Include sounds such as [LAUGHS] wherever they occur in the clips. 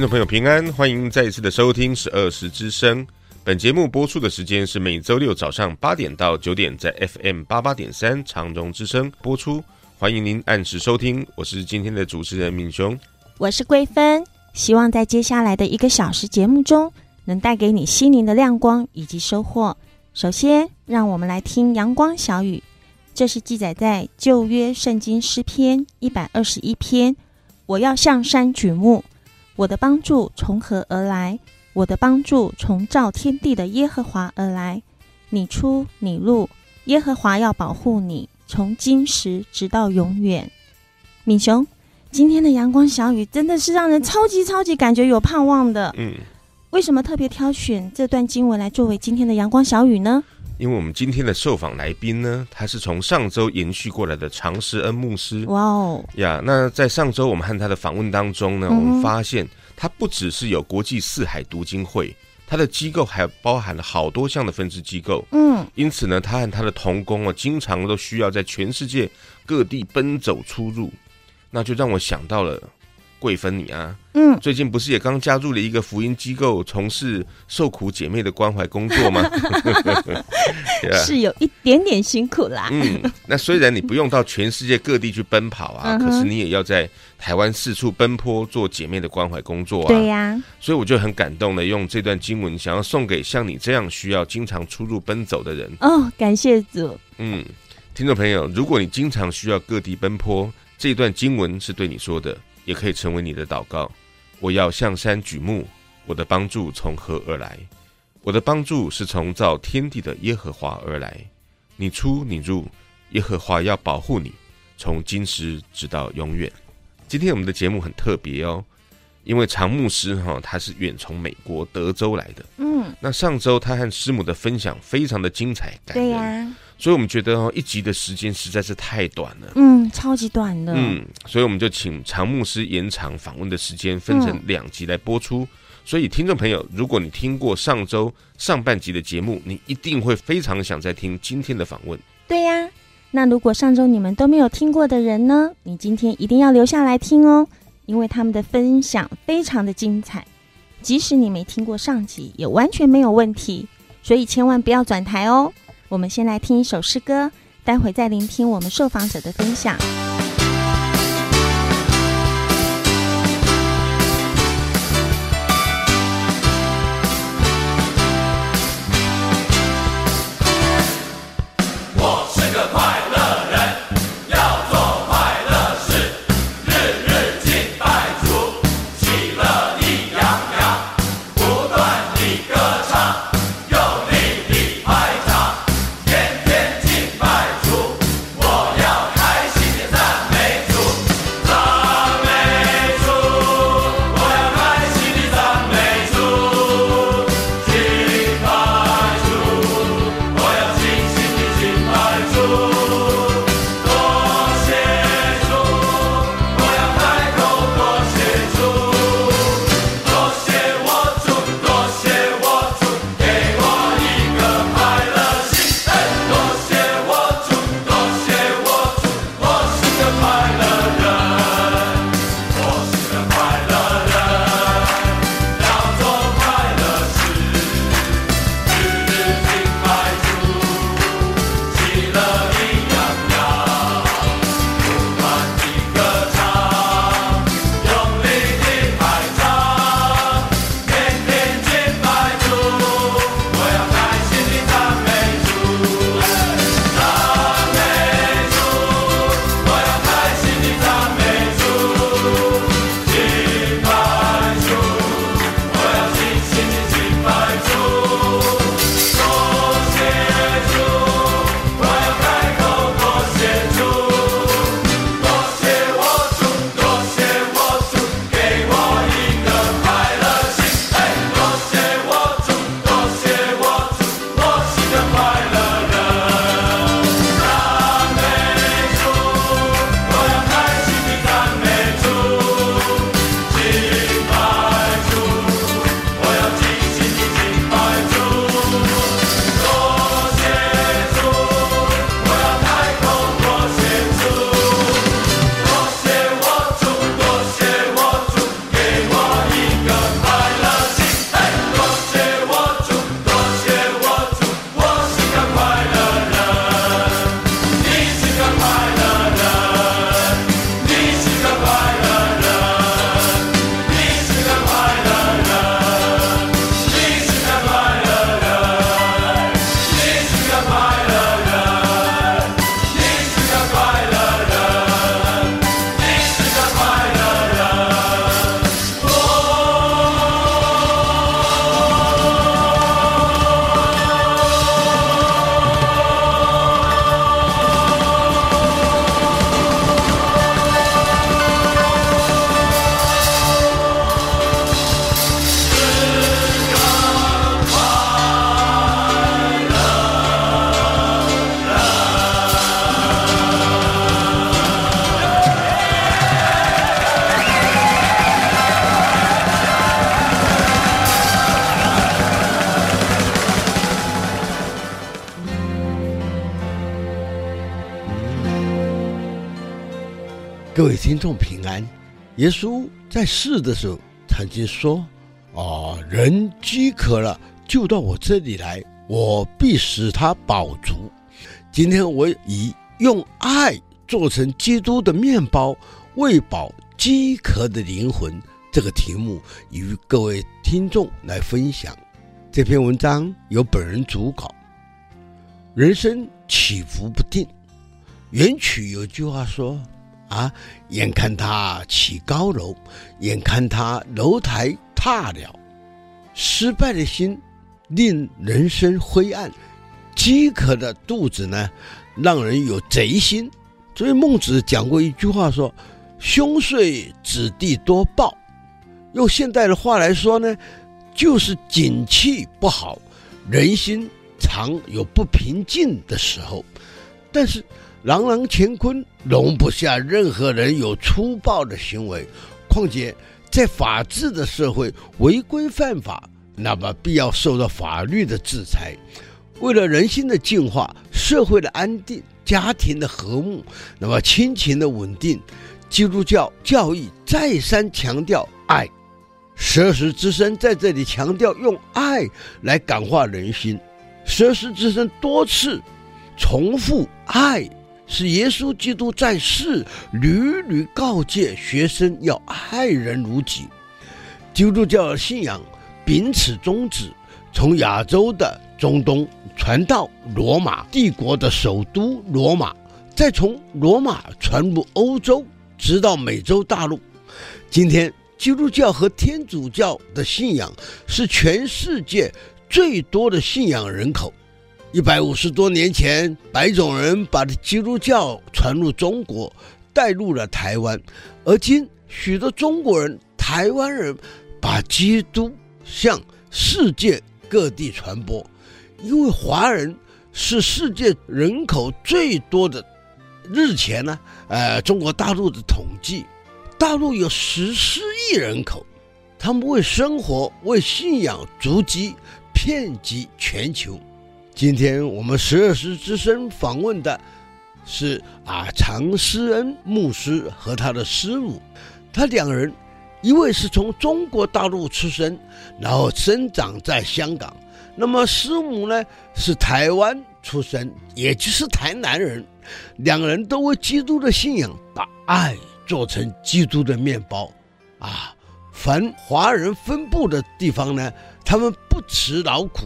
听众朋友平安，欢迎再一次的收听十二时之声。本节目播出的时间是每周六早上八点到九点，在 FM 八八点三长荣之声播出。欢迎您按时收听，我是今天的主持人敏雄，我是桂芬。希望在接下来的一个小时节目中，能带给你心灵的亮光以及收获。首先，让我们来听阳光小雨，这是记载在旧约圣经诗篇一百二十一篇。我要向山举目。我的帮助从何而来？我的帮助从造天地的耶和华而来。你出你入，耶和华要保护你，从今时直到永远。敏雄，今天的阳光小雨真的是让人超级超级感觉有盼望的。嗯，为什么特别挑选这段经文来作为今天的阳光小雨呢？因为我们今天的受访来宾呢，他是从上周延续过来的常施恩牧师。哇哦呀！那在上周我们和他的访问当中呢，嗯、我们发现他不只是有国际四海读经会，他的机构还包含了好多项的分支机构。嗯，因此呢，他和他的同工啊，经常都需要在全世界各地奔走出入，那就让我想到了。桂芬，你啊，嗯，最近不是也刚加入了一个福音机构，从事受苦姐妹的关怀工作吗？[LAUGHS] [LAUGHS] 是有一点点辛苦啦。嗯，那虽然你不用到全世界各地去奔跑啊，可是你也要在台湾四处奔波做姐妹的关怀工作啊。对呀，所以我就很感动的用这段经文，想要送给像你这样需要经常出入奔走的人。哦，感谢主。嗯，听众朋友，如果你经常需要各地奔波，这段经文是对你说的。也可以成为你的祷告。我要向山举目，我的帮助从何而来？我的帮助是从造天地的耶和华而来。你出你入，耶和华要保护你，从今时直到永远。今天我们的节目很特别哦，因为常牧师哈、哦，他是远从美国德州来的。嗯，那上周他和师母的分享非常的精彩感人。对呀。所以我们觉得哦，一集的时间实在是太短了。嗯，超级短的。嗯，所以我们就请常牧师延长访问的时间，分成两集来播出。嗯、所以听众朋友，如果你听过上周上半集的节目，你一定会非常想再听今天的访问。对呀，那如果上周你们都没有听过的人呢，你今天一定要留下来听哦，因为他们的分享非常的精彩。即使你没听过上集，也完全没有问题。所以千万不要转台哦。我们先来听一首诗歌待会再聆听我们受访者的分享。我是个快乐人要做快乐事日日喜乐洋洋不断歌唱。各位听众平安。耶稣在世的时候曾经说：“啊，人饥渴了，就到我这里来，我必使他饱足。”今天我以用爱做成基督的面包，喂饱饥渴的灵魂这个题目，与各位听众来分享。这篇文章由本人主稿。人生起伏不定，原曲有句话说。啊！眼看他起高楼，眼看他楼台塌了。失败的心令人生灰暗，饥渴的肚子呢，让人有贼心。所以孟子讲过一句话说：“兄遂子弟多暴。”用现代的话来说呢，就是景气不好，人心常有不平静的时候。但是。朗朗乾坤容不下任何人有粗暴的行为，况且在法治的社会，违规犯法，那么必要受到法律的制裁。为了人心的净化、社会的安定、家庭的和睦，那么亲情的稳定，基督教教义再三强调爱。十二时之声在这里强调用爱来感化人心。十二时之声多次重复爱。是耶稣基督在世屡屡告诫学生要爱人如己。基督教信仰秉此宗旨，从亚洲的中东传到罗马帝国的首都罗马，再从罗马传入欧洲，直到美洲大陆。今天，基督教和天主教的信仰是全世界最多的信仰人口。一百五十多年前，白种人把基督教传入中国，带入了台湾。而今，许多中国人、台湾人把基督向世界各地传播。因为华人是世界人口最多的。日前呢，呃，中国大陆的统计，大陆有十四亿人口，他们为生活、为信仰足迹遍及全球。今天我们十二时之声访问的是啊常思恩牧师和他的师母，他两人一位是从中国大陆出生，然后生长在香港，那么师母呢是台湾出生，也就是台南人，两人都为基督的信仰把爱做成基督的面包，啊，凡华人分布的地方呢，他们不辞劳苦。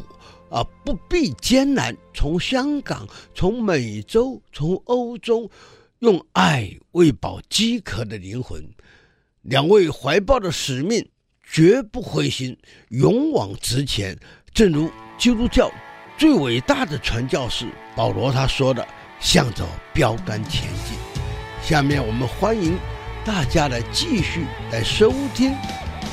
啊，不避艰难，从香港、从美洲、从欧洲，用爱喂饱饥渴的灵魂。两位怀抱的使命，绝不灰心，勇往直前。正如基督教最伟大的传教士保罗他说的：“向着标杆前进。”下面我们欢迎大家来继续来收听。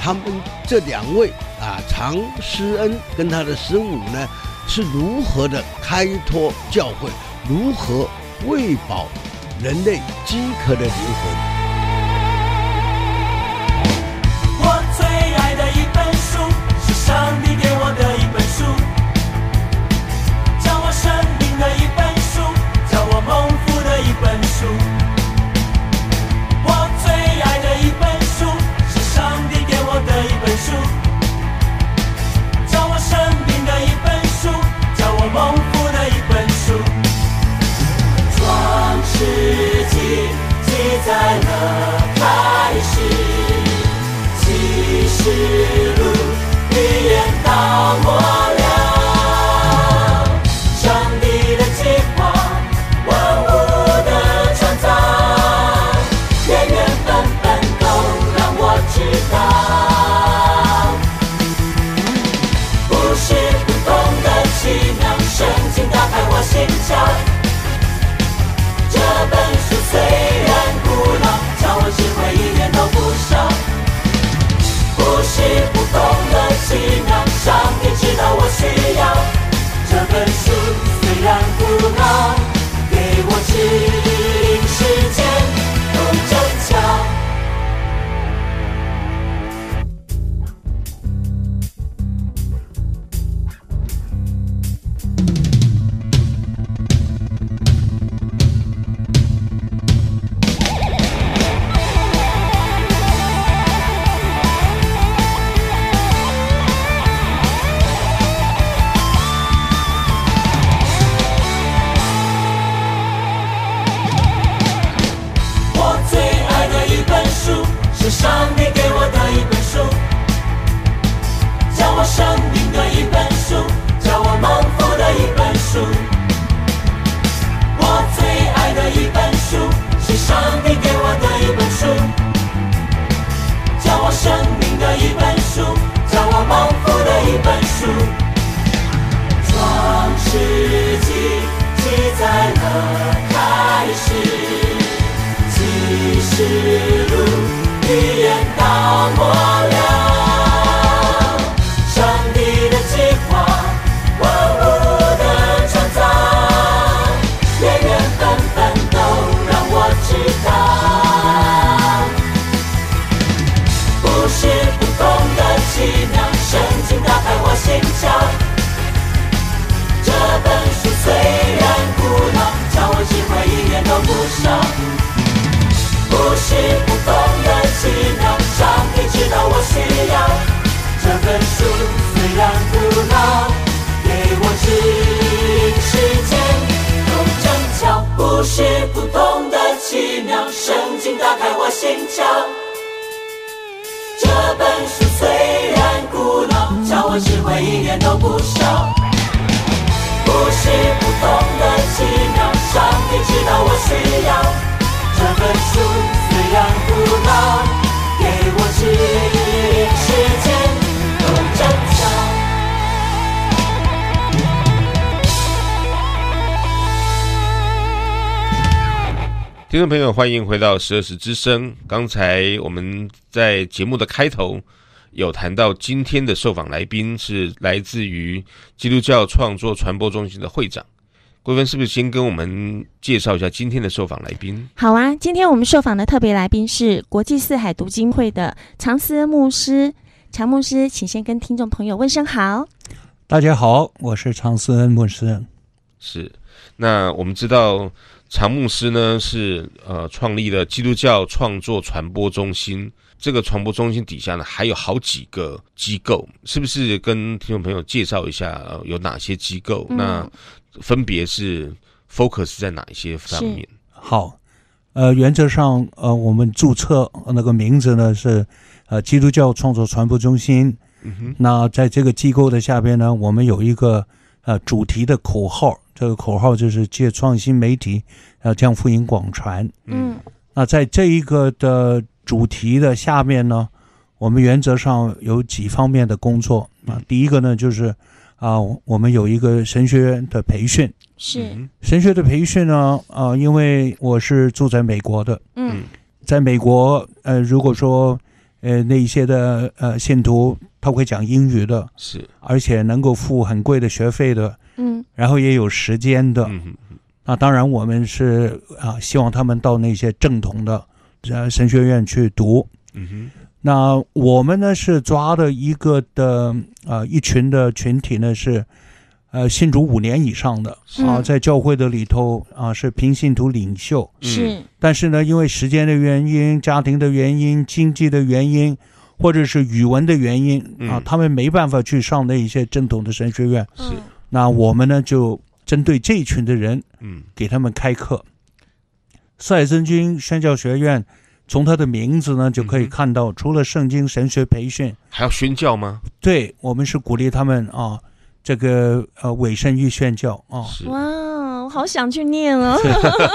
他们这两位啊，常施恩跟他的师母呢，是如何的开拓教会，如何喂饱人类饥渴的灵魂。心跳我智慧一点都不少。不是普通的奇妙，上帝知道我需要。这本书虽然古老，给我指引时间。听众朋友，欢迎回到十二时之声。刚才我们在节目的开头有谈到，今天的受访来宾是来自于基督教创作传播中心的会长。桂芬是不是先跟我们介绍一下今天的受访来宾？好啊，今天我们受访的特别来宾是国际四海读经会的常思恩牧师。常牧师，请先跟听众朋友问声好。大家好，我是常思恩牧师。是，那我们知道。常牧师呢是呃创立了基督教创作传播中心，这个传播中心底下呢还有好几个机构，是不是跟听众朋友介绍一下，呃，有哪些机构？嗯、那分别是 focus 在哪一些方面？好，呃，原则上呃我们注册那个名字呢是呃基督教创作传播中心。嗯哼，那在这个机构的下边呢，我们有一个呃主题的口号。这个口号就是借创新媒体，要将福音广传。嗯，那在这一个的主题的下面呢，我们原则上有几方面的工作啊。第一个呢，就是啊，我们有一个神学院的培训。是神学的培训呢，啊，因为我是住在美国的。嗯，在美国，呃，如果说呃那一些的呃信徒他会讲英语的，是而且能够付很贵的学费的。嗯，然后也有时间的，嗯、那当然我们是啊，希望他们到那些正统的呃神学院去读。嗯哼，那我们呢是抓的一个的啊一群的群体呢是呃信主五年以上的啊，在教会的里头啊是平信徒领袖是，但是呢因为时间的原因、家庭的原因、经济的原因，或者是语文的原因啊，他们没办法去上那一些正统的神学院。是。那我们呢，就针对这一群的人，嗯，给他们开课。四海圣经宣教学院，从它的名字呢就可以看到，除了圣经神学培训，还要宣教吗？对，我们是鼓励他们啊，这个呃委身于宣教啊。哇，我好想去念啊！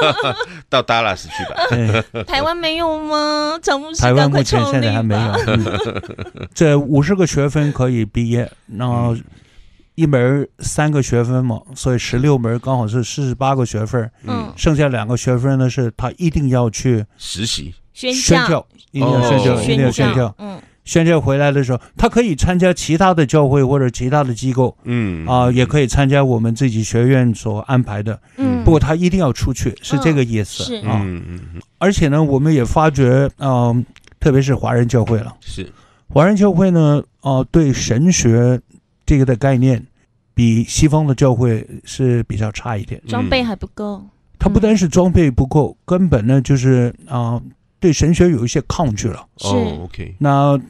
[LAUGHS] 到达拉斯去吧。对，台湾没有吗？台湾目前现在还没有。嗯、这五十个学分可以毕业，然后。一门三个学分嘛，所以十六门刚好是四十八个学分。嗯，剩下两个学分呢，是他一定要去实习宣教，一定要宣教，一定要宣教。嗯，宣教回来的时候，他可以参加其他的教会或者其他的机构。嗯啊，也可以参加我们自己学院所安排的。嗯，不过他一定要出去，是这个意思。是啊，嗯嗯嗯。而且呢，我们也发觉，嗯，特别是华人教会了，是华人教会呢，啊，对神学。这个的概念比西方的教会是比较差一点，装备还不够。他不单是装备不够，嗯、根本呢就是啊、呃，对神学有一些抗拒了。是、哦、OK。那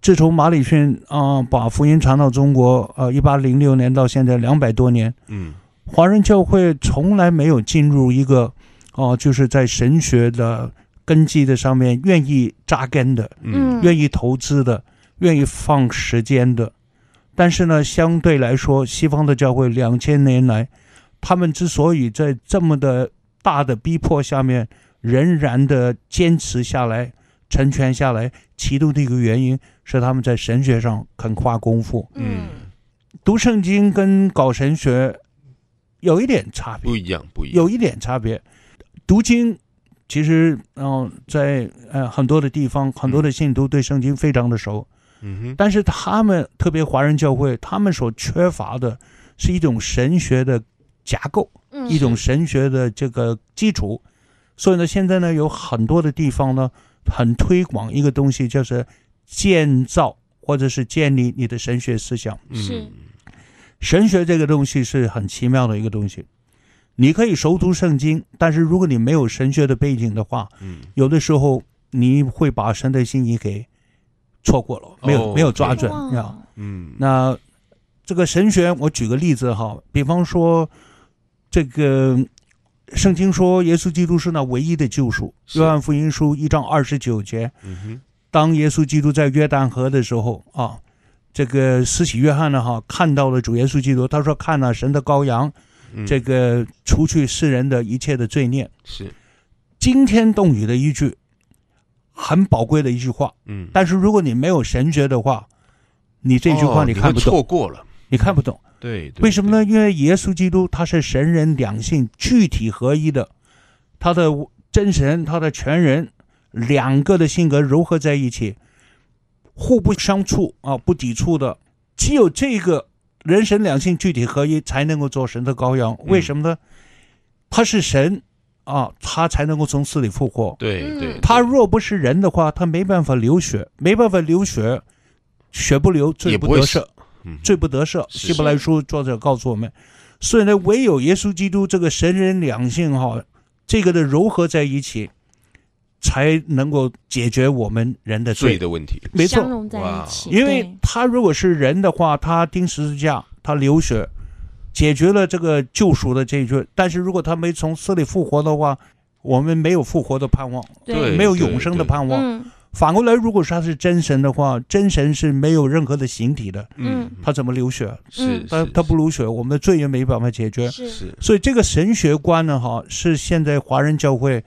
自从马里逊啊、呃、把福音传到中国，呃，一八零六年到现在两百多年，嗯，华人教会从来没有进入一个哦、呃，就是在神学的根基的上面愿意扎根的，嗯，愿意投资的，愿意放时间的。但是呢，相对来说，西方的教会两千年来，他们之所以在这么的大的逼迫下面，仍然的坚持下来、成全下来，其中的一个原因是他们在神学上肯花功夫。嗯，读圣经跟搞神学有一点差别，不一样，不一样，有一点差别。读经其实，嗯、呃，在呃很多的地方，很多的信徒对圣经非常的熟。嗯，但是他们特别华人教会，他们所缺乏的是一种神学的架构，嗯、一种神学的这个基础。所以呢，现在呢，有很多的地方呢，很推广一个东西，就是建造或者是建立你的神学思想。是，神学这个东西是很奇妙的一个东西。你可以熟读圣经，但是如果你没有神学的背景的话，嗯，有的时候你会把神的心意给。错过了，没有、哦没有抓准哇。呀。嗯，那这个神学，我举个例子哈，比方说这个圣经说耶稣基督是那唯一的救赎，约翰福音书一章二十九节，嗯哼，当耶稣基督在约旦河的时候啊，这个施洗约翰呢哈看到了主耶稣基督，他说看了、神的羔羊，嗯。这个除去世人的一切的罪孽，是，惊天动地的一句很宝贵的一句话。嗯，但是如果你没有神学的话，你这句话哦你看不懂，错过了，你看不懂。对，对为什么？呢？因为耶稣基督他是神人两性具体合一的，他的真神，他的全人，两个的性格融合在一起，互不相处啊，不抵触的。只有这个人神两性具体合一，才能够做神的羔羊。为什么呢？他是神啊，他才能够从死里复活。对对，他若不是人的话，他没办法流血，没办法流血，血不流，罪不得赦。嗯罪不得赦。希伯来书作者告诉我们，所以呢，唯有耶稣基督这个神人两性哈，这个的糅合在一起，才能够解决我们人的罪。罪的问题，没错，相融在一起，因为他如果是人的话，他钉十字架，他流血，解决了这个救赎的这一句。但是如果他没从死里复活的话，我们没有复活的盼望，对没有永生的盼望。嗯反过来，如果是他是真神的话，真神是没有任何的形体的，嗯他怎么流血？是嗯他他不流血，我们的罪也没办法解决。是是所以这个神学观呢，哈，是现在华人教会，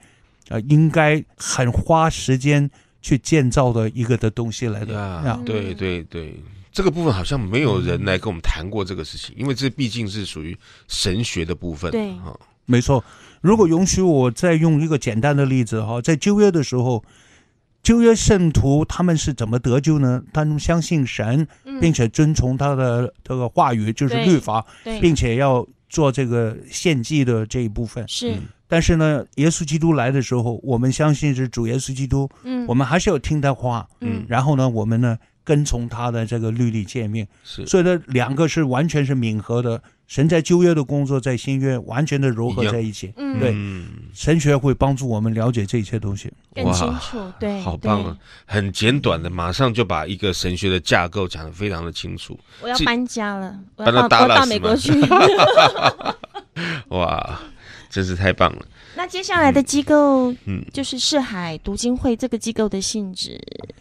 呃，应该很花时间去建造的一个的东西来的。对对对，这个部分好像没有人来跟我们谈过这个事情，因为这毕竟是属于神学的部分。对哈，没错。如果允许我再用一个简单的例子哈，在旧约的时候，旧约圣徒他们是怎么得救呢？他们相信神，嗯并且遵从他的这个话语，就是律法，并且要做这个献祭的这一部分。是嗯但是呢，耶稣基督来的时候，我们相信是主耶稣基督，嗯我们还是要听他话，嗯然后呢，我们呢跟从他的这个律例诫命，是所以呢，两个是完全是吻合的。神在旧约的工作，在新约完全的糅合在一起。嗯对嗯神学会帮助我们了解这些东西。更清楚，对，好棒啊！很简短的，马上就把一个神学的架构讲得非常的清楚。我要搬家了，我搬到要到到美国去。[LAUGHS] 哇，真是太棒了。那接下来的机构，嗯就是世海读经会这个机构的性质，嗯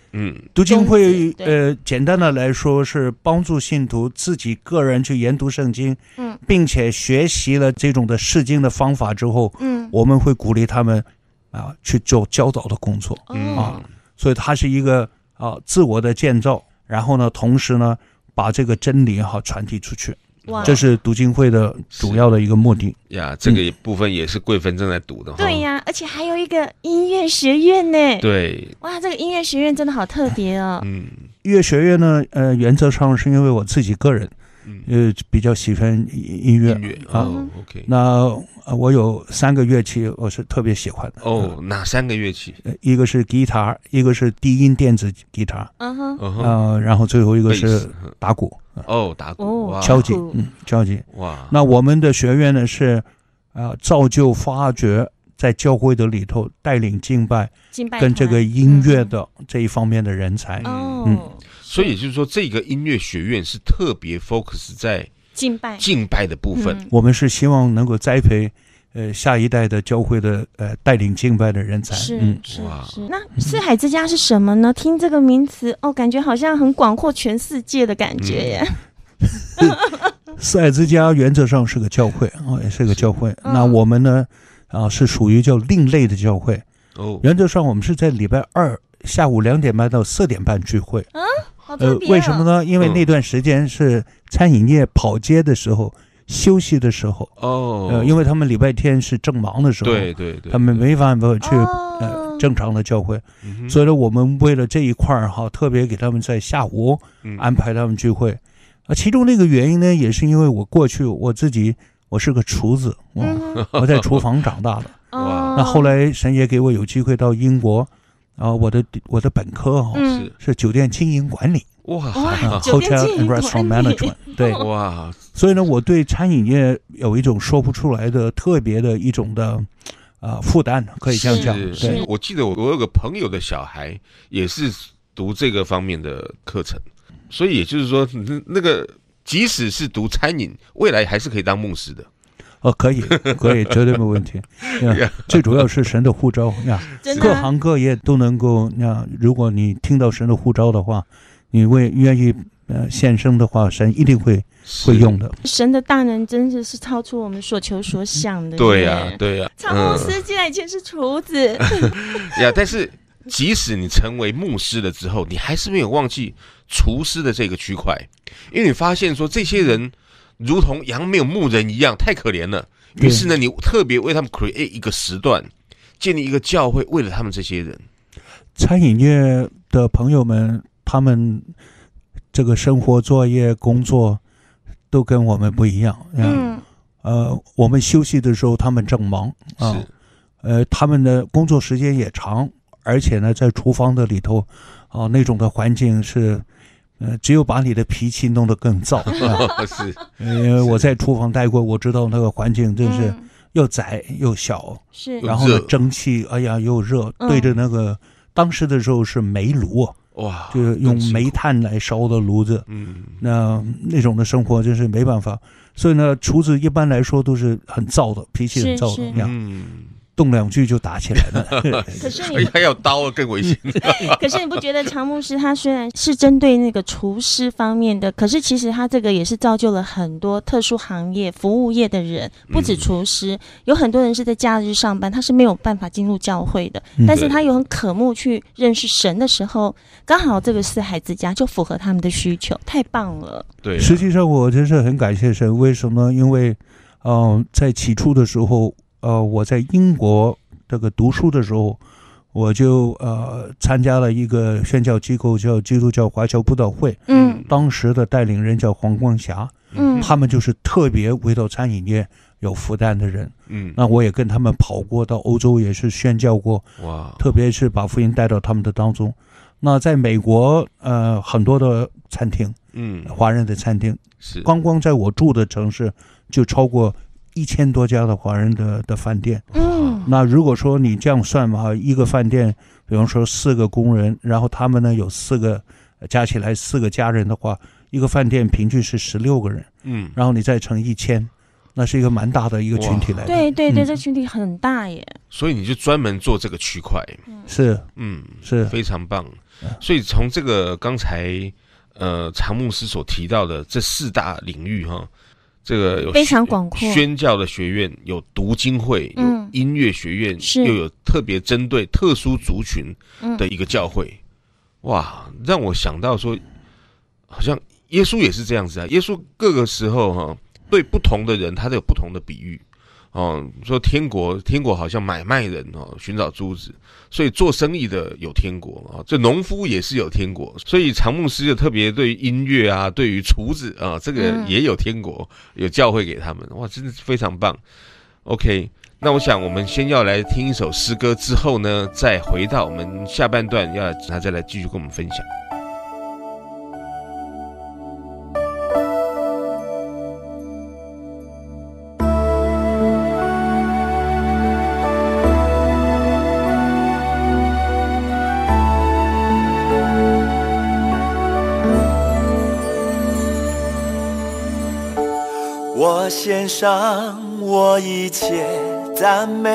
读经会呃，简单的来说是帮助信徒自己个人去研读圣经，嗯。并且学习了这种的释经的方法之后，嗯，我们会鼓励他们啊去做教导的工作。嗯啊，所以它是一个啊自我的建造，然后呢，同时呢，把这个真理哈传递出去，哇，这是读经会的主要的一个目的。呀，这个部分也是贵芬正在读的哈。对呀，而且还有一个音乐学院呢，对，哇，这个音乐学院真的好特别哦，嗯。音乐学院呢，呃，原则上是因为我自己个人嗯，呃比较喜欢音乐。音乐啊。哦，OK。那呃我有三个乐器，我是特别喜欢的。哦，哪三个乐器？呃，一个是吉他，一个是低音电子吉他，嗯哼，嗯哼，呃，然后最后一个是打鼓、哦，打鼓，哦，敲击，嗯，敲击。哇，那我们的学院呢是，呃，造就发掘在教会的里头带领敬拜敬拜跟这个音乐的这一方面的人才。哦，嗯所以也就是说，这个音乐学院是特别 focus 在敬拜敬拜的部分。嗯我们是希望能够栽培，呃，下一代的教会的呃带领敬拜的人才。是嗯，是哇是。那四海之家是什么呢？听这个名词哦，感觉好像很广阔全世界的感觉耶。[LAUGHS] 四海之家原则上是个教会啊、也是个教会。嗯那我们呢，啊，是属于叫另类的教会。哦，原则上我们是在礼拜二下午两点半到四点半聚会。呃好特别、哦，为什么？呢？因为嗯那段时间是餐饮业跑街的时候，休息的时候。哦，呃，因为他们礼拜天是正忙的时候，对对对，他们没办法去、哦。呃正常的教会，嗯所以呢，我们为了这一块儿哈，特别给他们在下午嗯。安排他们聚会。啊，其中那个原因呢，也是因为我过去我自己我是个厨子，我、嗯我在厨房长大的。[LAUGHS] 哦，那后来神也给我有机会到英国，啊，我的我的本科是是酒店经营管理。哇，Hotel and Restaurant Management，对，哇，所以呢，我对餐饮业有一种说不出来的特别的一种的啊负担，可以这样讲。是，我记得我我有个朋友的小孩也是读这个方面的课程，所以也就是说，那个即使是读餐饮，未来还是可以当牧师的。哦，可以，可以，[LAUGHS] 绝对没问题。呀，最主要是神的呼召呀，各行各业都能够。呀，如果你听到神的呼召的话，你为愿意呃献身的话，神一定会会用的。神的大能真的是超出我们所求所想的。对呀，对呀。常牧师竟然以前是厨子。[LAUGHS] 呀，但是。即使你成为牧师了之后，你还是没有忘记厨师的这个区块，因为你发现说这些人如同羊没有牧人一样，太可怜了。于是呢，你特别为他们 create 一个时段，建立一个教会，为了他们这些人。餐饮业的朋友们，他们这个生活、作业、工作都跟我们不一样。嗯，呃，我们休息的时候，他们正忙啊。是。呃，他们的工作时间也长。而且呢，在厨房的里头，哦，那种的环境是，呃，只有把你的脾气弄得更燥。啊、[LAUGHS] 是，因为我在厨房待过，我知道那个环境真是又窄又小。是、嗯，然后呢，蒸汽，哎呀，又热，对着那个、嗯、当时的时候是煤炉，哇，就是用煤炭来烧的炉子。嗯，那那种的生活真是没办法。所以呢，厨子一般来说都是很燥的，脾气很燥的样。嗯。动两句就打起来了，[LAUGHS] 可是你还有刀更危险。可是你不觉得常牧师他虽然是针对那个厨师方面的，可是其实他这个也是造就了很多特殊行业、服务业的人，不止厨师，嗯、有很多人是在假日上班，他是没有办法进入教会的。嗯、但是他有很渴慕去认识神的时候，刚好这个四孩之家就符合他们的需求，太棒了。对、啊，实际上我真是很感谢神，为什么？因为，嗯、呃，在起初的时候。呃，我在英国这个读书的时候，我就呃参加了一个宣教机构，叫基督教华侨布道会。嗯，当时的带领人叫黄光霞。嗯，他们就是特别为到餐饮业有负担的人。嗯，那我也跟他们跑过到欧洲，也是宣教过。哇，特别是把福音带到他们的当中。那在美国，呃，很多的餐厅，嗯，华人的餐厅是光光在我住的城市就超过。一千多家的华人的的饭店，嗯，那如果说你这样算嘛，一个饭店，比方说四个工人，然后他们呢有四个，加起来四个家人的话，一个饭店平均是十六个人，嗯，然后你再乘一千，那是一个蛮大的一个群体来的。对对对，这群体很大耶。所以你就专门做这个区块，是，嗯，是非常棒。所以从这个刚才呃常牧师所提到的这四大领域哈。这个有非常广阔，宣教的学院有读经会，有音乐学院，嗯、又有特别针对特殊族群的一个教会，嗯、哇，让我想到说，好像耶稣也是这样子啊。耶稣各个时候哈、啊，对不同的人，他都有不同的比喻。哦，说天国，天国好像买卖人哦，寻找珠子，所以做生意的有天国啊，这农夫也是有天国，所以长牧师就特别对于音乐啊，对于厨子啊，这个也有天国，有教会给他们，哇，真的是非常棒。OK，那我想我们先要来听一首诗歌，之后呢，再回到我们下半段，要他再来继续跟我们分享。上我一切赞美，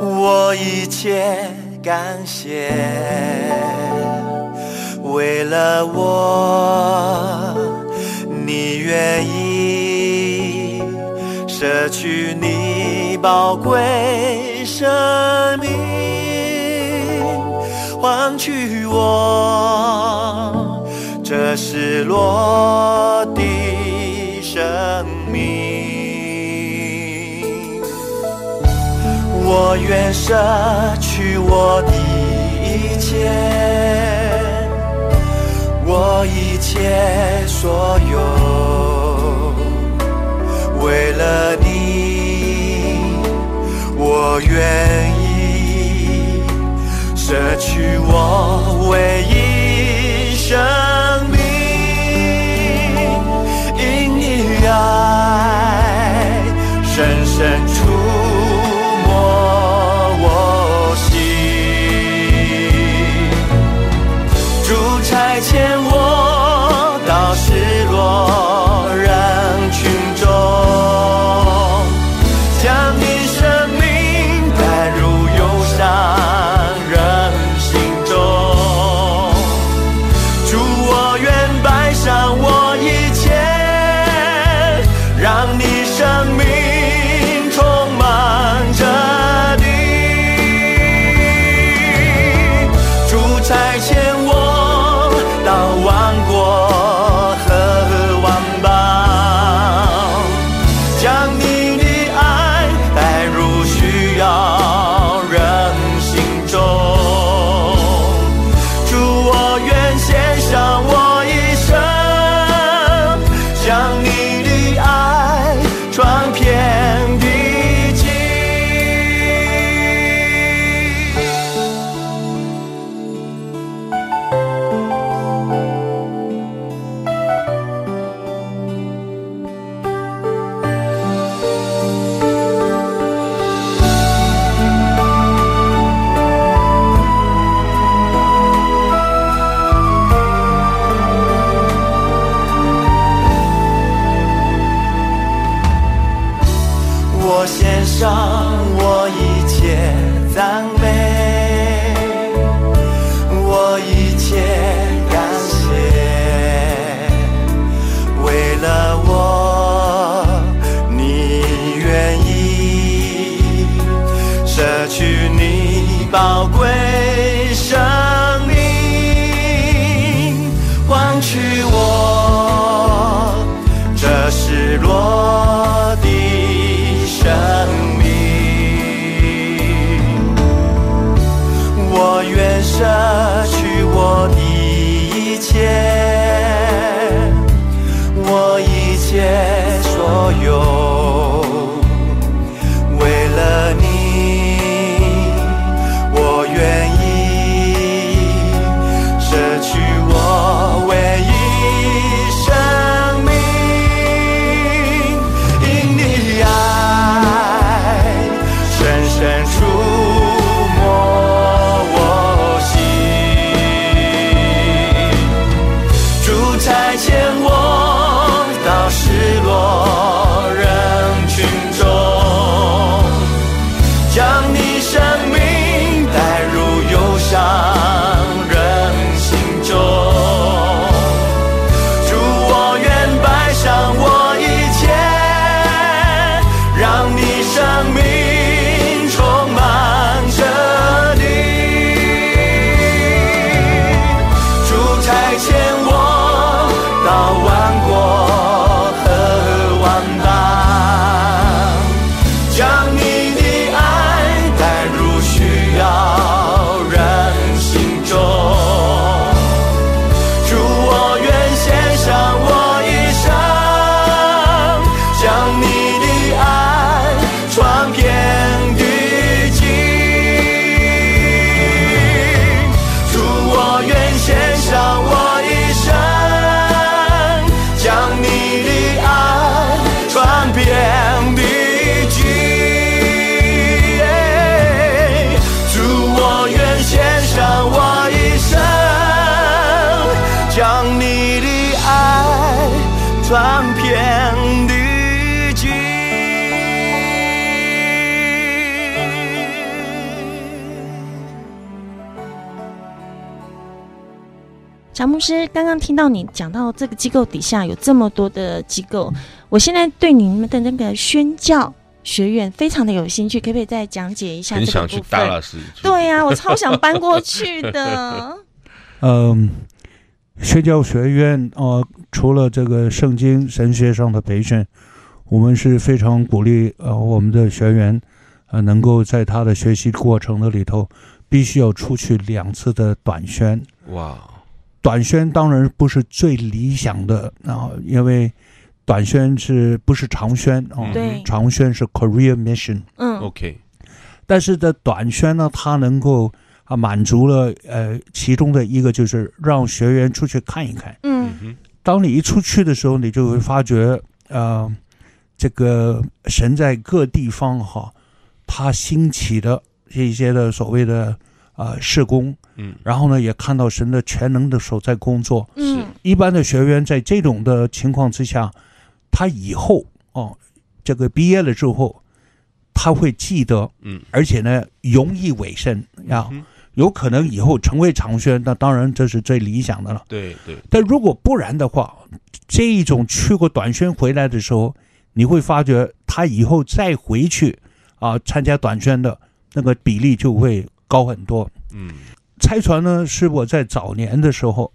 我一切感谢，为了我，你愿意舍去你宝贵生命，换取我这失落我愿舍去我的一切，我一切所有，为了你，我愿意舍去我唯一生命，因你。爱深深触千万到你讲到这个机构底下有这么多的机构，我现在对你们的那个宣教学院非常的有兴趣，可不可以再讲解一下很这个部想去达拉分？斯。对呀、我超想搬过去的。[LAUGHS] 嗯，宣教学院呃，除了这个圣经神学上的培训，我们是非常鼓励呃我们的学员呃能够在他的学习过程的里头，必须要出去两次的短宣。哇，短宣当然不是最理想的啊、因为短宣是不是长宣啊？对。长宣是 career mission，嗯，OK，但是的短宣呢，它能够啊满足了呃其中的一个就是让学员出去看一看。嗯。当你一出去的时候，你就会发觉，呃，这个神在各地方哈，他兴起的这些的所谓的呃事工，嗯，然后呢也看到神的全能的手在工作。嗯一般的学员在这种的情况之下，他以后哦，这个毕业了之后，他会记得，嗯，而且呢，容易委身呀，嗯有可能以后成为长宣，那当然这是最理想的了。对对，但如果不然的话，这一种去过短宣回来的时候，你会发觉他以后再回去啊参加短宣的那个比例就会高很多。嗯差传呢，是我在早年的时候，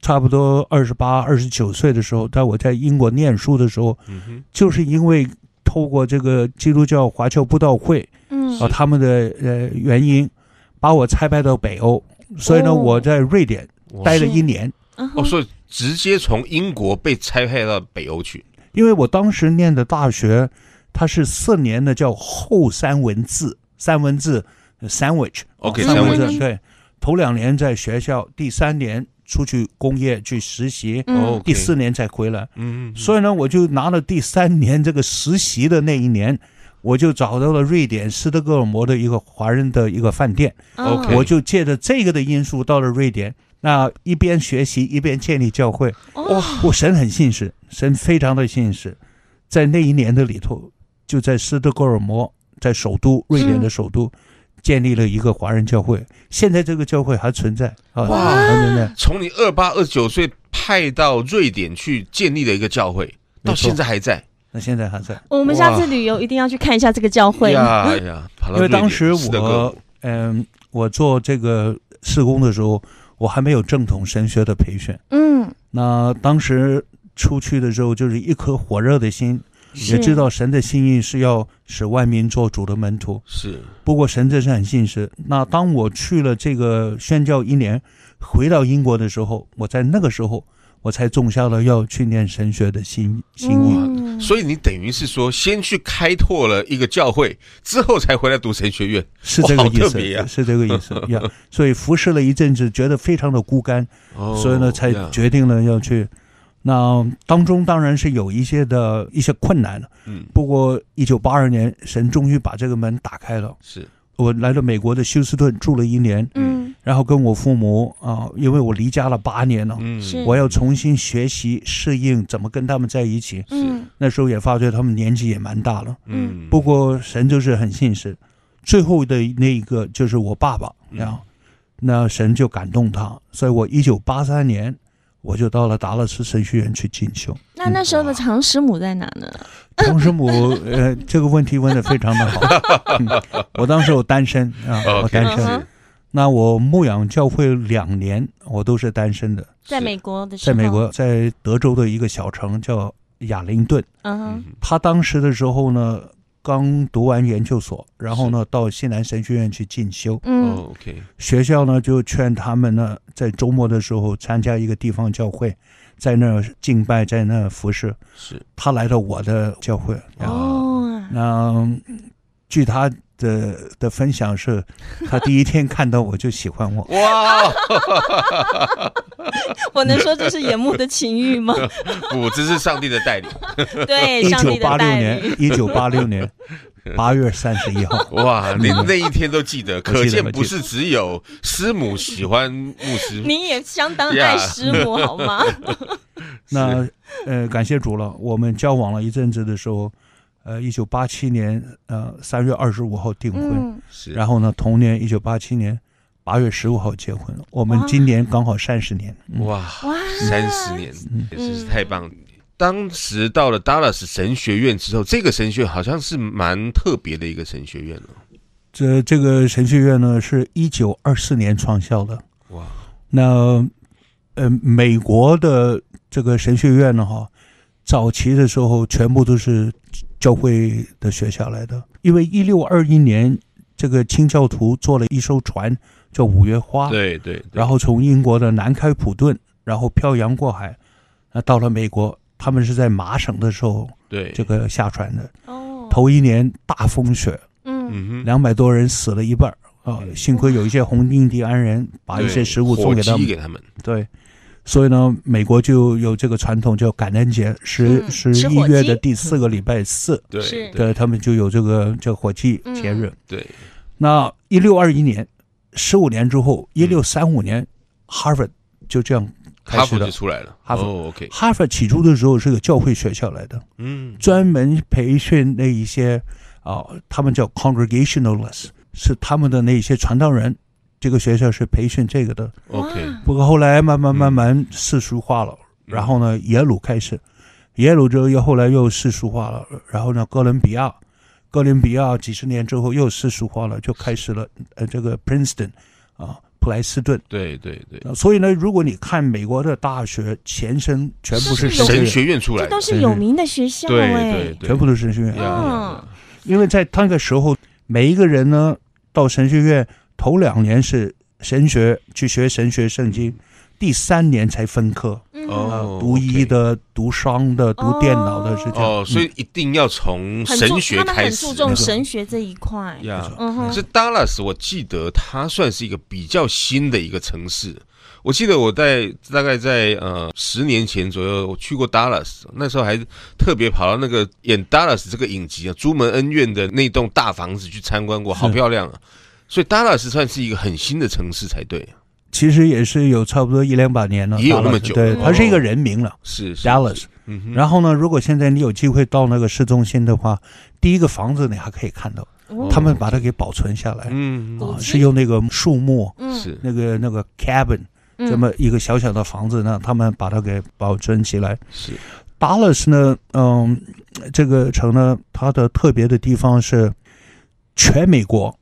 差不多二十八、二十九岁的时候，在我在英国念书的时候，嗯哼，就是因为透过这个基督教华侨布道会嗯。啊他们的呃原因，把我拆派到北欧，所以呢，哦。我在瑞典待了一年。哦，所以直接从英国被拆派到北欧去。因为我当时念的大学，它是四年的，叫后三文字，三文字 sandwich。OK，三文 sandwich 对，头两年在学校，第三年出去工业去实习，第四年才回来。嗯，嗯，所以呢，我就拿了第三年这个实习的那一年，我就找到了瑞典斯德哥尔摩的一个华人的一个饭店，哦。OK 我就借着这个的因素到了瑞典。那一边学习一边建立教会，哇，我神很信实，神非常的信实，在那一年的里头，就在斯德哥尔摩，在首都瑞典的首都，建立了一个华人教会。现在这个教会还存在啊，哇还存在。从你二八二九岁派到瑞典去建立了一个教会，到现在还在。那现在还在，我们下次旅游一定要去看一下这个教会。呀呀，因为当时我摩嗯，我做这个施工的时候，我还没有正统神学的培训。嗯，那当时出去的时候，就是一颗火热的心，是也知道神的心意是要使万民做主的门徒。是不过神真是很信实。那当我去了这个宣教一年，回到英国的时候，我在那个时候，我才种下了要去念神学的心心意。嗯所以你等于是说，先去开拓了一个教会，之后才回来读神学院，是这个意思，啊是这个意思 [LAUGHS] 呀。所以服侍了一阵子，觉得非常的孤单，哦所以呢，才决定了要去。那当中当然是有一些的一些困难了。嗯，不过，一九八二年，神终于把这个门打开了。是。我来到美国的休斯顿住了一年，嗯，然后跟我父母啊，因为我离家了八年了，嗯。我要重新学习适应怎么跟他们在一起。嗯。那时候也发觉他们年纪也蛮大了，嗯，不过神就是很信实。最后的那一个就是我爸爸嗯。啊，那神就感动他，所以我一九八三年我就到了达勒斯神学院去进修。那那时候的常师母在哪呢？[LAUGHS] 唐师母，呃，这个问题问的非常的好。[LAUGHS] 嗯我当时我单身啊，我单身。那我牧养教会两年，我都是单身的。在美国的时候，在美国，在德州的一个小城叫亚灵顿。嗯哼，他当时的时候呢，刚读完研究所，然后呢到西南神学院去进修。嗯。哦，OK，学校呢就劝他们呢，在周末的时候参加一个地方教会，在那儿敬拜，在那儿服侍。是。他来到我的教会，哦，那据他的的分享是，[LAUGHS] 他第一天看到我就喜欢我。哇，[LAUGHS] 我能说这是眼目的情欲吗？[LAUGHS] 不，这是上帝的带领，对，一上帝的九八六，，年一九八六年八月三十一号，哇，连那一天都记得，可见不是只有师母喜欢牧师，你也相当爱师母好吗？那呃，感谢主了。我们交往了一阵子的时候，呃，一九八七年呃三月二十五号订婚，嗯，是，然后呢，同年一九八七年八月十五号结婚。我们今年刚好三十年。嗯哇，哇，三十年，真是太棒了。当时到了 Dallas 神学院之后，这个神学院好像是蛮特别的一个神学院哦。这这个神学院呢，是一九二四年创校的。哇，那呃，美国的这个神学院呢，哈，早期的时候全部都是教会的学校来的。因为一六二一年，这个清教徒坐了一艘船，叫五月花，对对，对然后从英国的南开普顿，然后漂洋过海，那到了美国。他们是在麻省的时候对这个下船的。哦，头一年大风雪，嗯两百多人死了一半儿啊！幸亏有一些红印第安人把一些食物送给他们。给他们，对，所以呢，美国就有这个传统叫感恩节，十嗯十一月的第四个礼拜四，对对。对，他们就有这个这个火鸡节日。对，那一六二一年，十五年之后，一六三五年，，Harvard 就这样开始的。哈佛就。出来了。哈佛哦，OK，哈佛起初的时候是个教会学校来的，嗯，专门培训那一些啊，他们叫 Congregationalists，是他们的那一些传道人。这个学校是培训这个的。OK，不过后来慢慢慢慢世俗化了，嗯。然后呢，耶鲁开始，耶鲁之后又后来又世俗化了，然后呢，哥伦比亚，哥伦比亚几十年之后又世俗化了，就开始了呃这个 Princeton 啊，普莱斯顿。对对对，呃所以呢，如果你看美国的大学前身全部是神学院，神学院出来的。这都，是有名的学校对哎。对，对，全部都是神学院。因为在那个时候，每一个人呢到神学院头两年是神学去学神学圣经，第三年才分科。嗯哦读医的、读商的、读电脑的是这样。哦，所以以一定要从神学他们很开始注重神学这一块。呀。嗯哼可是 Dallas，我记得它算是一个比较新的一个城市。我记得我在大概在呃十年前左右，我去过 Dallas，那时候还特别跑到那个演 Dallas 这个影集啊，朱门恩怨的那栋大房子去参观过，好漂亮啊！所以 Dallas 算是一个很新的城市才对。其实也是有差不多一两百年了，也有那么久。对，哦它是一个人名了是是，Dallas。嗯，然后呢，如果现在你有机会到那个市中心的话，第一个房子你还可以看到，哦。他们把它给保存下来嗯啊，是用那个树木嗯。是。那个那个 cabin 嗯。这么一个小小的房子呢，他们把它给保存起来。是。Dallas 呢，嗯，这个城呢，它的特别的地方是全美国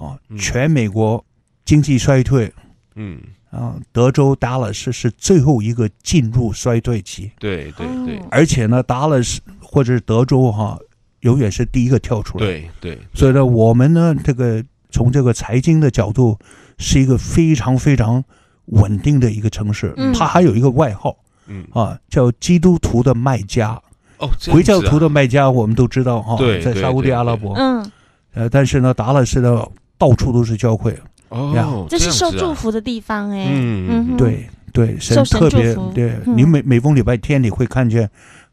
啊，嗯。全美国经济衰退嗯，啊，德州 Dallas 是最后一个进入衰退期，对对对。哦而且呢，Dallas 或者是德州哈、永远是第一个跳出来。，对对，所以呢，我们呢，这个从这个财经的角度，是一个非常非常稳定的一个城市。嗯。它还有一个外号嗯。啊，叫基督徒的卖家。哦，回教徒的卖家，我们都知道哈，在沙乌地阿拉伯。嗯，呃，但是呢，达拉斯呢，到处都是教会。哦，这是样子啊。受祝福的地方哎。嗯嗯，对对，神特别对嗯。你每每逢礼拜天，你会看见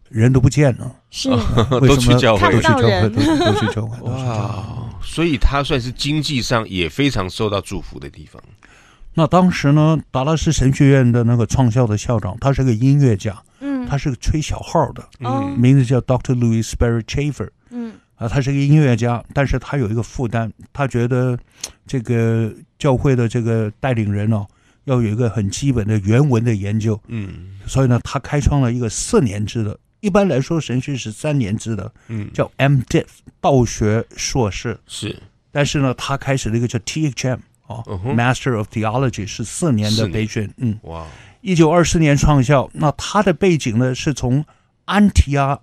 人都不见了，是。[LAUGHS] 为什么？都去教会。都去教会，都都去教会。哇，所以他算是经济上也非常受到祝福的地方。那当时呢，达拉斯神学院的那个创校的校长，他是个音乐家，嗯，他是个吹小号的，哦嗯。名字叫 Dr. Louis Sperry Chafer。嗯啊，他是个音乐家，但是他有一个负担，他觉得这个教会的这个带领人哦，要有一个很基本的原文的研究，嗯。所以呢，他开创了一个四年制的，一般来说神学是三年制的，嗯，叫 M.Div 道学硕士，是。但是呢，他开始了一个叫 T.H.M 哦、Master of Theology 是四年四年。的培训，嗯，哇，一九二四年创校，那他的背景呢是从安提阿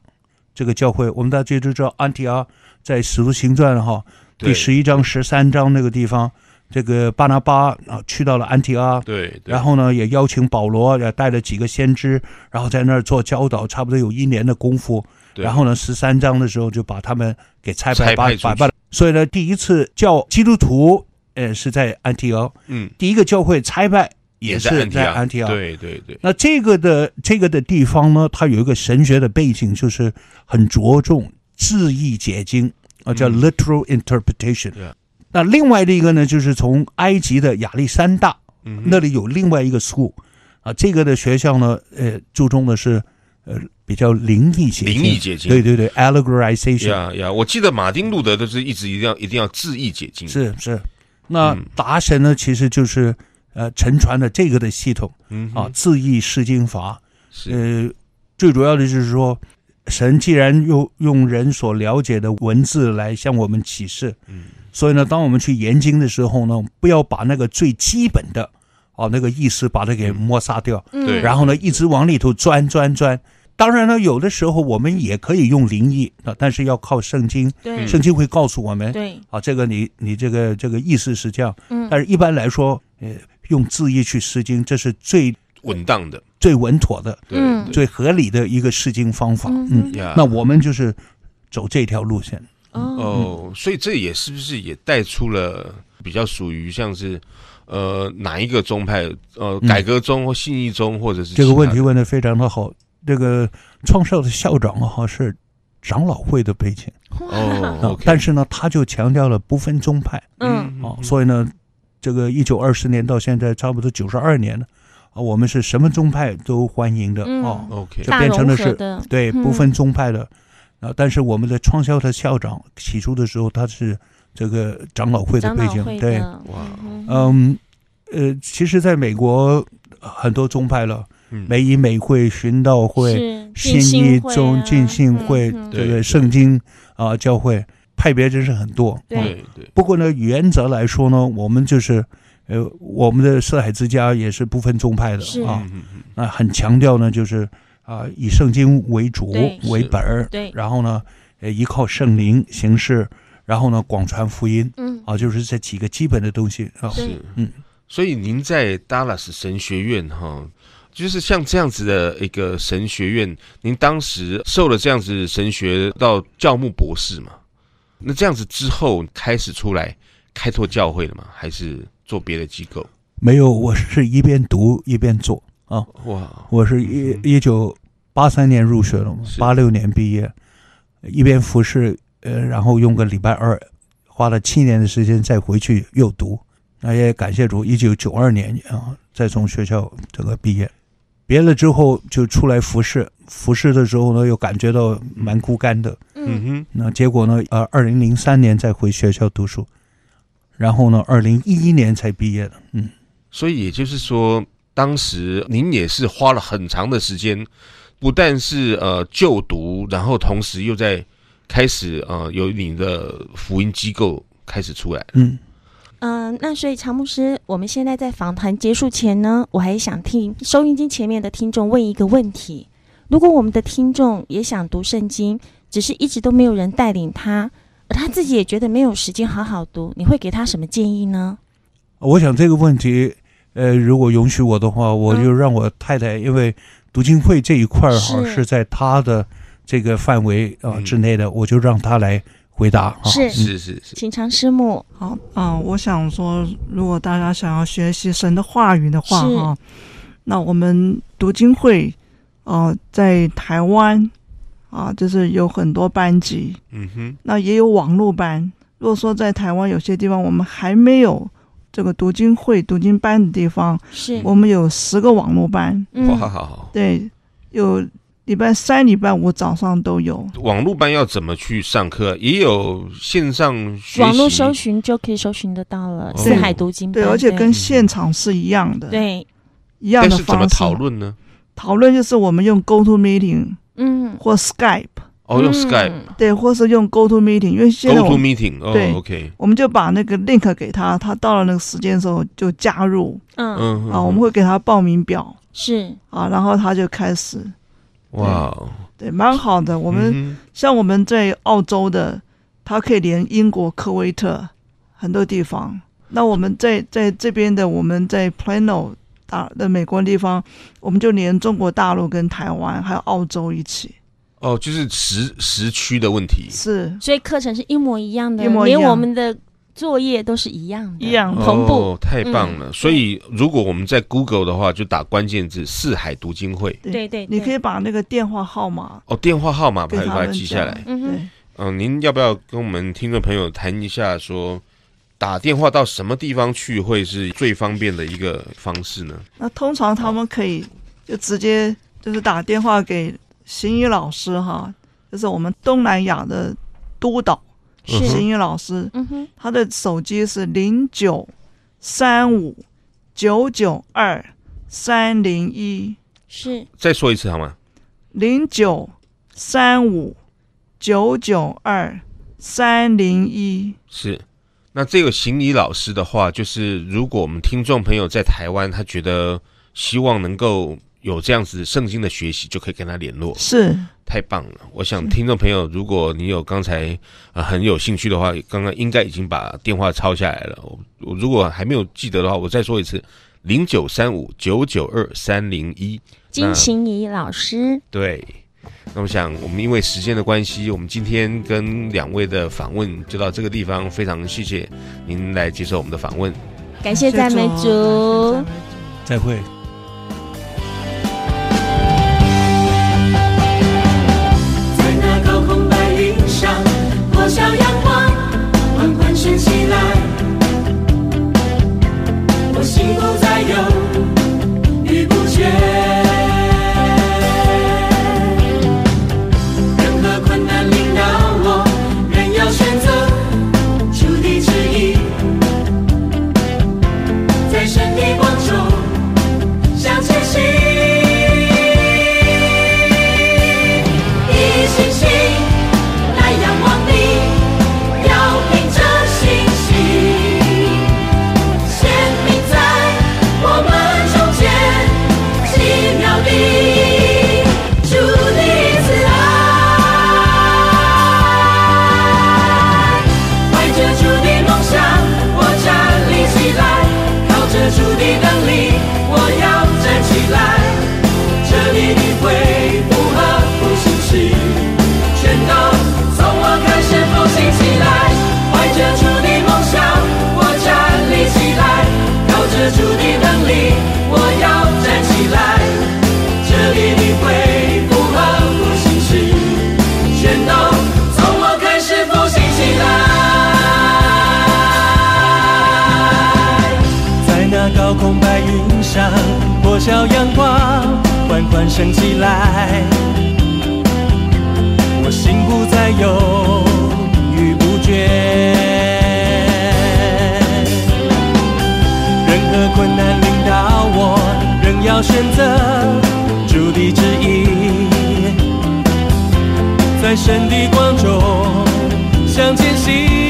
这个教会，我们大家都知道安提阿在《使徒行传》哈第十一章、十三章那个地方，这个巴拿巴啊去到了安提阿，对，对。然后呢也邀请保罗，也带了几个先知，然后在那儿做教导，差不多有一年的功夫。然后呢，十三章的时候就把他们给拆派，所以呢，第一次叫基督徒，呃，是在安提阿，嗯，第一个教会拆派也是在在安提阿。对对对，那这个的这个的地方呢，它有一个神学的背景，就是很着重字义解经啊，叫嗯。literal interpretation。那另外的一个呢，就是从埃及的亚历山大嗯那里有另外一个 school 啊，这个的学校呢，呃，注重的是呃比较灵异解经，灵异解经。对对对，allegorization。呀呀，我记得马丁路德都是一直一定要一定要字义解经，是是。那嗯。达神呢，其实就是呃沉船的这个的系统嗯啊，字义释经法。呃，最主要的就是说，神既然用用人所了解的文字来向我们启示，嗯。所以呢，当我们去研经的时候呢，不要把那个最基本的哦那个意思把它给抹杀掉，嗯。对然后呢，一直往里头钻钻钻。当然呢，有的时候我们也可以用灵异啊，但是要靠圣经，对。圣经会告诉我们对，啊，这个你你这个这个意思是这样，嗯。但是一般来说，呃，用字义去释经，这是最稳当的，最稳妥的。对嗯。最合理的一个释经方法。嗯那我们就是走这条路线。哦，哦，所以这也是不是也带出了比较属于像是呃哪一个宗派呃嗯。改革宗或信义宗或者是这个问题问的非常的好。这个创校的校长哈，是长老会的背景。哦但是呢，他就强调了不分宗派。嗯。哦，所以呢，这个一九二四年到现在差不多九十二年了啊，我们是什么宗派都欢迎的、嗯、哦，OK，就变成了是对不分宗派的啊。但是我们的创校的校长起初的时候他是这个长老会的背景，对，哇，嗯呃，其实在美国很多宗派了。美以美会、循道会、信义宗、浸信会，这个，圣经啊教会派别真是很多。对对。不过呢，原则来说呢，我们就是呃，我们的四海之家也是不分宗派的啊。那很强调呢，就是啊，以圣经为主为本儿，对。然后呢，呃，依靠圣灵行事，然后呢，广传福音。嗯。啊，就是这几个基本的东西啊。是。嗯。所以您在 Dallas 神学院哈。就是像这样子的一个神学院，您当时受了这样子神学到教牧博士嘛？那这样子之后开始出来开拓教会了吗？还是做别的机构？没有，我是一边读一边做啊。哇，我是一一九八三年入学的嘛，八六年毕业，一边服侍，呃，然后用个礼拜二，花了七年的时间再回去又读。那也感谢主，一九九二年啊，再从学校这个毕业。别了之后就出来服侍，服侍的时候呢，又感觉到蛮孤单的。嗯哼，那结果呢，呃，二零零三年再回学校读书，然后呢，二零一一年才毕业的。嗯，所以也就是说，当时您也是花了很长的时间，不但是呃就读，然后同时又在开始呃有你的福音机构开始出来。嗯。嗯、呃，那所以曹牧师，我们现在在访谈结束前呢，我还想听收音机前面的听众问一个问题：如果我们的听众也想读圣经，只是一直都没有人带领他，而他自己也觉得没有时间好好读，你会给他什么建议呢？我想这个问题，呃，如果允许我的话，我就让我太太，嗯、因为读经会这一块儿哈是，是在他的这个范围啊、呃、之内的，我就让他来。回答是。是是是，请常师母。好，嗯，我想说，如果大家想要学习神的话语的话，哈，那我们读经会，呃，在台湾啊，就是有很多班级，嗯哼，那也有网络班。如果说在台湾有些地方我们还没有这个读经会读经班的地方，是。我们有十个网络班，嗯，好好好，对，有。礼拜三、礼拜五早上都有。网络班要怎么去上课？也有线上学习，网络搜寻就可以搜寻得到了。哦、四海读经班，对，而且跟现场是一样的，对，一样的方式。但是怎么讨论呢？讨论就是我们用 Go To Meeting，嗯，或 Skype，哦，用 Skype，对，或是用 Go To Meeting，因为现在 Go To Meeting，哦，对，OK，我们就把那个 link 给他，他到了那个时间的时候就加入，嗯。嗯，啊，我们会给他报名表，是。啊，然后他就开始，哇。对，蛮好的。我们、嗯、像我们在澳洲的，它可以连英国、科威特很多地方。那我们在在这边的，我们在 Plano 大的美国地方，我们就连中国大陆跟台湾还有澳洲一起。哦，就是时时区的问题。是，所以课程是一模一样的，一模一样，连我们的。作业都是一样的，一样同步，哦，太棒了。嗯、所以如果我们在 Google 的话，就打关键字“四海读经会”。对对，对，你可以把那个电话号码哦，电话号码把它记下来。嗯哼，嗯、呃，您要不要跟我们听众朋友谈一下说，打电话到什么地方去会是最方便的一个方式呢？那通常他们可以就直接就是打电话给行医老师哈，就是我们东南亚的督导。是邢宇老师，嗯哼，他的手机是零九三五九九二三零一，是，再说一次好吗？零九三五九九二三零一，是。那这个行李老师的话，就是如果我们听众朋友在台湾，他觉得希望能够。有这样子圣经的学习，就可以跟他联络，是太棒了。我想听众朋友，如果你有刚才呃很有兴趣的话，刚刚应该已经把电话抄下来了。我我如果还没有记得的话，我再说一次：零九三五九九二三零一。金晴怡老师。对，那我想我们因为时间的关系，我们今天跟两位的访问就到这个地方。非常谢谢您来接受我们的访问，感谢赞美主，再会。我想要。白云上，破晓阳光缓缓升起来，我心不再犹豫不决。任何困难领导我，仍要选择主的旨意，在神的光中向前行。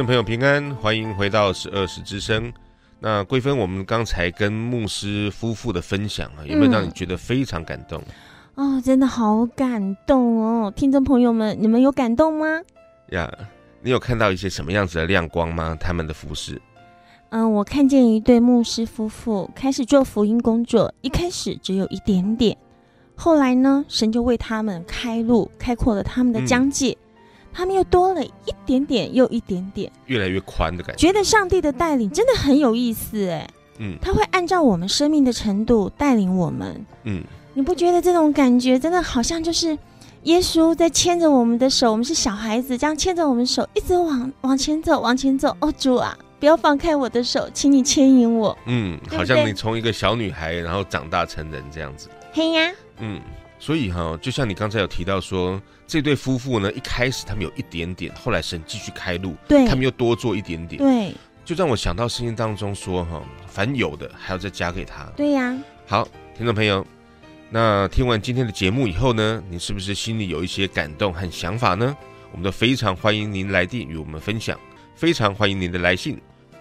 众朋友平安，欢迎回到十二时之声。那桂芬，我们刚才跟牧师夫妇的分享啊，有没有让你觉得非常感动？嗯、哦，真的好感动哦！听众朋友们，你们有感动吗？呀，你有看到一些什么样子的亮光吗？他们的服饰？嗯，我看见一对牧师夫妇开始做福音工作，一开始只有一点点，后来呢，神就为他们开路，开阔了他们的疆界。嗯他们又多了一点点，又一点点，越来越宽的感觉。觉得上帝的带领真的很有意思，哎，嗯，他会按照我们生命的程度带领我们，嗯，你不觉得这种感觉真的好像就是耶稣在牵着我们的手，我们是小孩子，这样牵着我们手一直往往前走，往前走。哦，主啊，不要放开我的手，请你牵引我。嗯，对对，好像你从一个小女孩，然后长大成人这样子。嘿呀，嗯。所以哈，就像你刚才有提到说，这对夫妇呢，一开始他们有一点点，后来神继续开路，对，他们又多做一点点，对，就让我想到圣经当中说哈，凡有的还要再加给他，对呀。好，听众朋友，那听完今天的节目以后呢，你是不是心里有一些感动和想法呢？我们都非常欢迎您来电与我们分享，非常欢迎您的来信，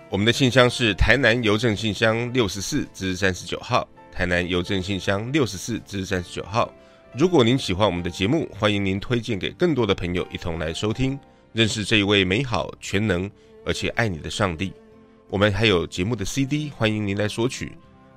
我们的信箱是台南邮政信箱六十四至三十九号，台南邮政信箱六十四至三十九号。如果您喜欢我们的节目，欢迎您推荐给更多的朋友一同来收听，认识这一位美好、全能而且爱你的上帝。我们还有节目的 CD，欢迎您来索取。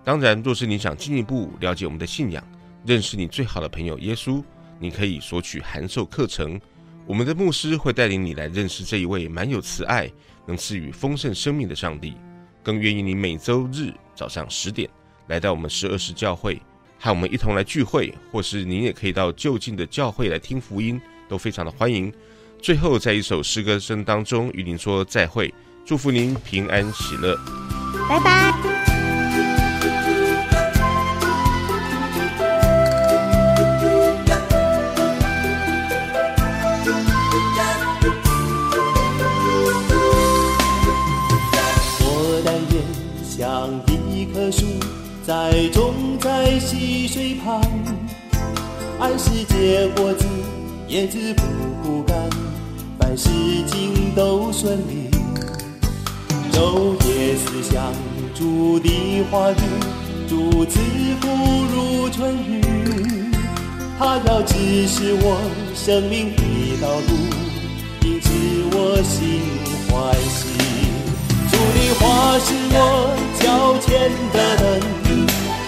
当然，若是你想进一步了解我们的信仰，认识你最好的朋友耶稣，你可以索取函授课程。我们的牧师会带领你来认识这一位满有慈爱、能赐予丰盛生命的上帝，更愿意你每周日早上十点来到我们十二时教会。和我们一同来聚会，或是您也可以到就近的教会来听福音，都非常的欢迎。最后，在一首诗歌声当中与您说再会，祝福您平安喜乐，拜拜。我但愿像一棵树，栽种在溪水旁，按时结果子，叶子不枯干，凡事尽都顺利。昼夜思想主的话语，主子不如春雨。他要指示我生命的道路，因此我心欢喜。主的花是我脚前的灯，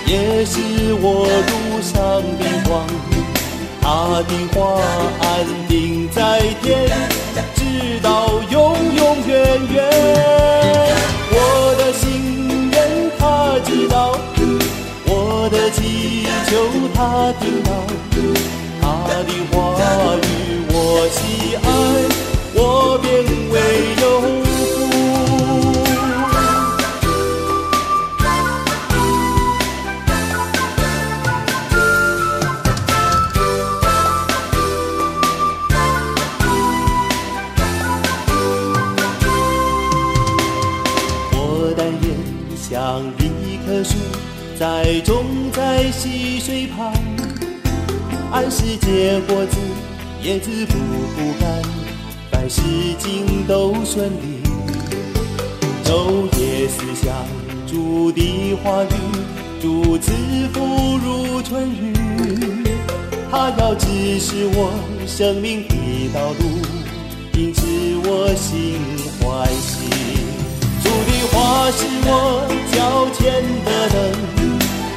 也是我路上的光。他的话安定在天，直到永永远远。我的心愿他知道，我的祈求他听到，他的话语我喜爱，我便为有。棵树栽种在溪水旁，按时结果子，叶子不枯干，凡事尽都顺利。昼夜思想主的话语，主赐福如春雨。他要指示我生命的道路，因此我心欢喜。他是我脚前的灯。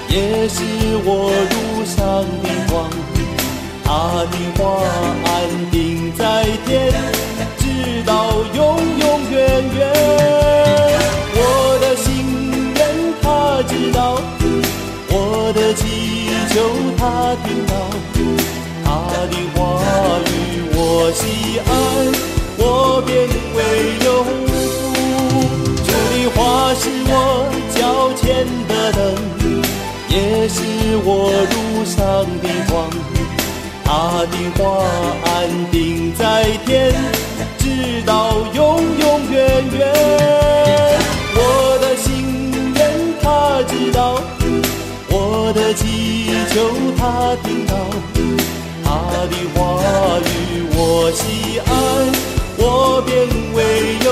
也是我路上的光，他的话安定在天，直到永永远远。我的心愿他知道，我的祈求他听到，他的话语我喜爱，我便为有。是我脚前的灯。也是我路上的光，他的话安定在天，直到永永远远。我的心愿他知道，我的祈求他听到，他的话语我喜爱，我便为有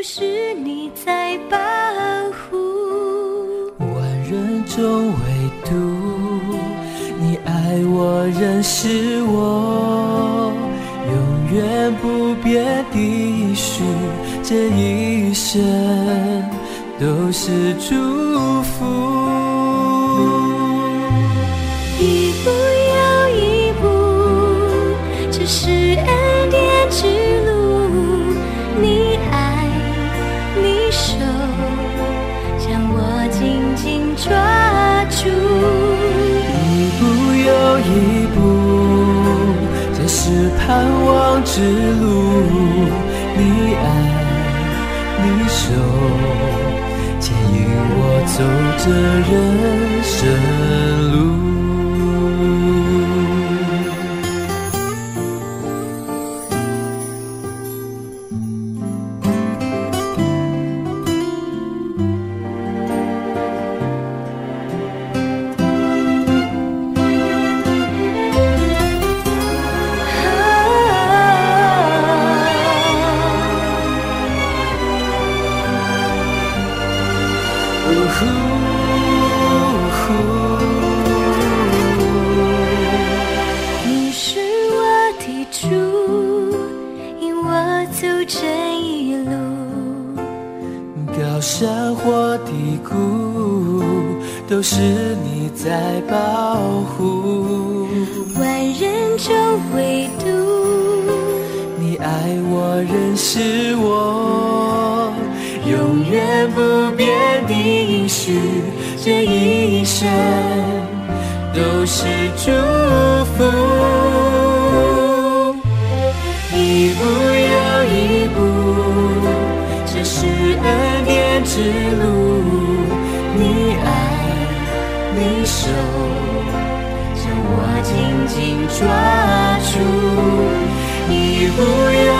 都是你在保护。万人中唯独你爱我，认识我，永远不变的许，这一生都是祝这人生。爱我，认识我，永远不变的应许，这一生都是祝福。一步又一步，这是恩典之路。你爱，你手，将我紧紧抓住一步又，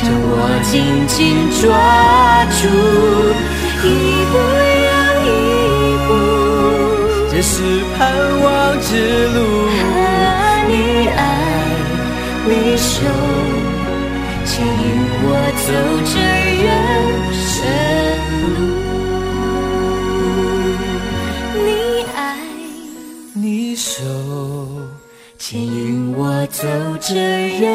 将我紧紧抓住，一步又一步，这是盼望之路。你爱，你手牵引我走这人生路。你爱，你手牵引我走这人